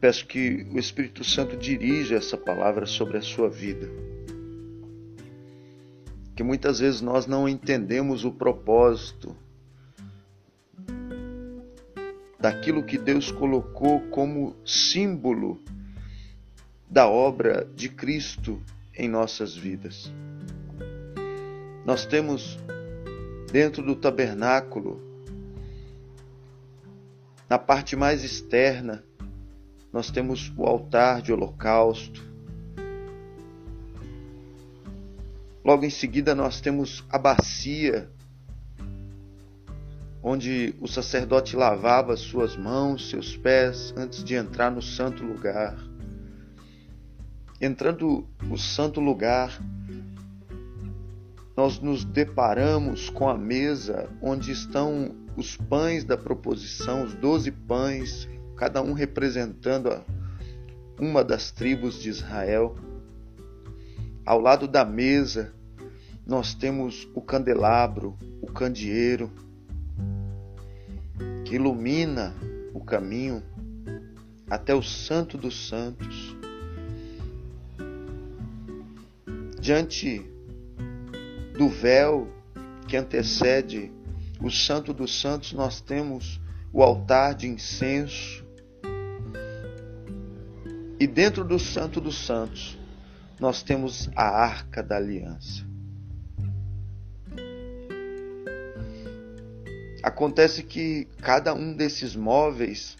peço que o Espírito Santo dirija essa palavra sobre a sua vida. Que muitas vezes nós não entendemos o propósito daquilo que Deus colocou como símbolo da obra de Cristo em nossas vidas. Nós temos dentro do tabernáculo, na parte mais externa, nós temos o altar de holocausto. Logo em seguida, nós temos a bacia, onde o sacerdote lavava suas mãos, seus pés, antes de entrar no santo lugar. Entrando no santo lugar, nós nos deparamos com a mesa onde estão os pães da proposição, os doze pães cada um representando uma das tribos de Israel. Ao lado da mesa, nós temos o candelabro, o candeeiro, que ilumina o caminho até o Santo dos Santos. Diante do véu que antecede o Santo dos Santos, nós temos o altar de incenso, e dentro do Santo dos Santos, nós temos a Arca da Aliança. Acontece que cada um desses móveis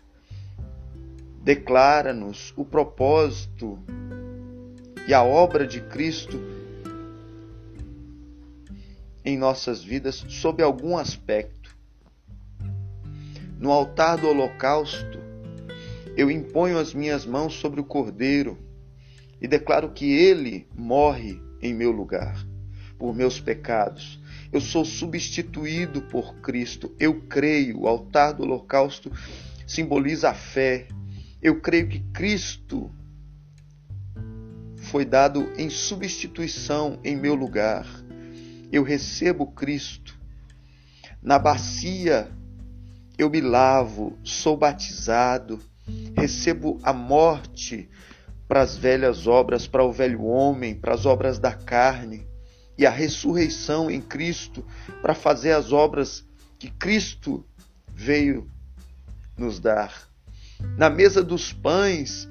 declara-nos o propósito e a obra de Cristo em nossas vidas sob algum aspecto. No altar do holocausto, eu imponho as minhas mãos sobre o Cordeiro e declaro que ele morre em meu lugar, por meus pecados. Eu sou substituído por Cristo. Eu creio. O altar do holocausto simboliza a fé. Eu creio que Cristo foi dado em substituição em meu lugar. Eu recebo Cristo. Na bacia eu me lavo, sou batizado recebo a morte para as velhas obras, para o velho homem, para as obras da carne, e a ressurreição em Cristo para fazer as obras que Cristo veio nos dar. Na mesa dos pães,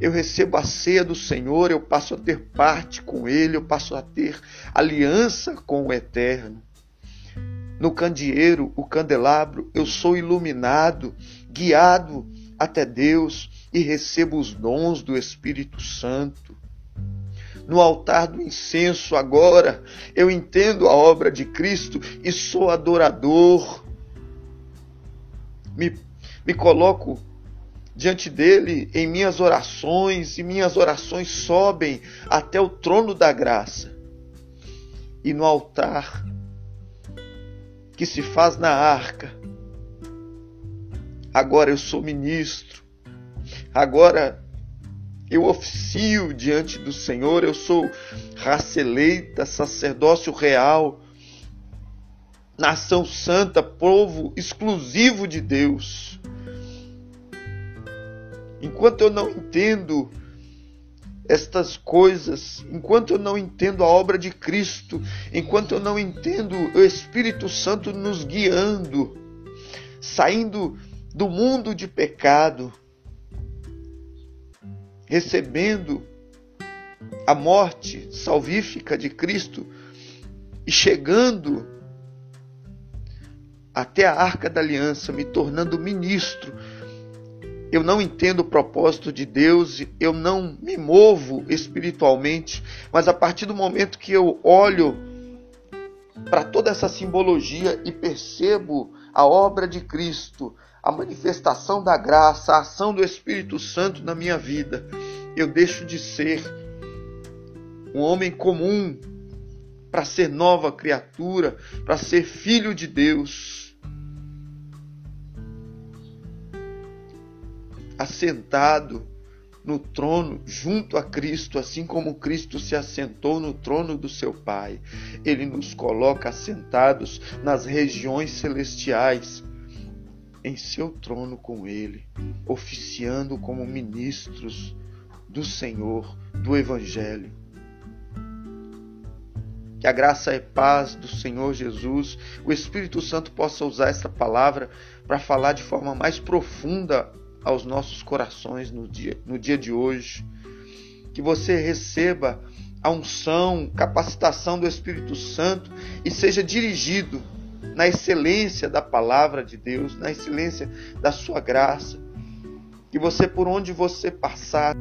eu recebo a ceia do Senhor, eu passo a ter parte com Ele, eu passo a ter aliança com o Eterno. No candeeiro, o candelabro, eu sou iluminado, guiado até Deus e recebo os dons do Espírito Santo. No altar do incenso, agora, eu entendo a obra de Cristo e sou adorador. Me, me coloco diante dele em minhas orações, e minhas orações sobem até o trono da graça. E no altar que se faz na arca, agora eu sou ministro, agora eu oficio diante do Senhor, eu sou raça eleita, sacerdócio real, nação santa, povo exclusivo de Deus. Enquanto eu não entendo estas coisas, enquanto eu não entendo a obra de Cristo, enquanto eu não entendo o Espírito Santo nos guiando, saindo do mundo de pecado, recebendo a morte salvífica de Cristo e chegando até a arca da aliança, me tornando ministro. Eu não entendo o propósito de Deus, eu não me movo espiritualmente, mas a partir do momento que eu olho para toda essa simbologia e percebo a obra de Cristo, a manifestação da graça, a ação do Espírito Santo na minha vida, eu deixo de ser um homem comum para ser nova criatura, para ser filho de Deus. Assentado no trono junto a Cristo, assim como Cristo se assentou no trono do seu Pai. Ele nos coloca assentados nas regiões celestiais em seu trono com Ele, oficiando como ministros do Senhor, do Evangelho. Que a graça e paz do Senhor Jesus, o Espírito Santo possa usar essa palavra para falar de forma mais profunda aos nossos corações no dia, no dia de hoje. Que você receba a unção, capacitação do Espírito Santo e seja dirigido na excelência da palavra de Deus, na excelência da sua graça. Que você, por onde você passar,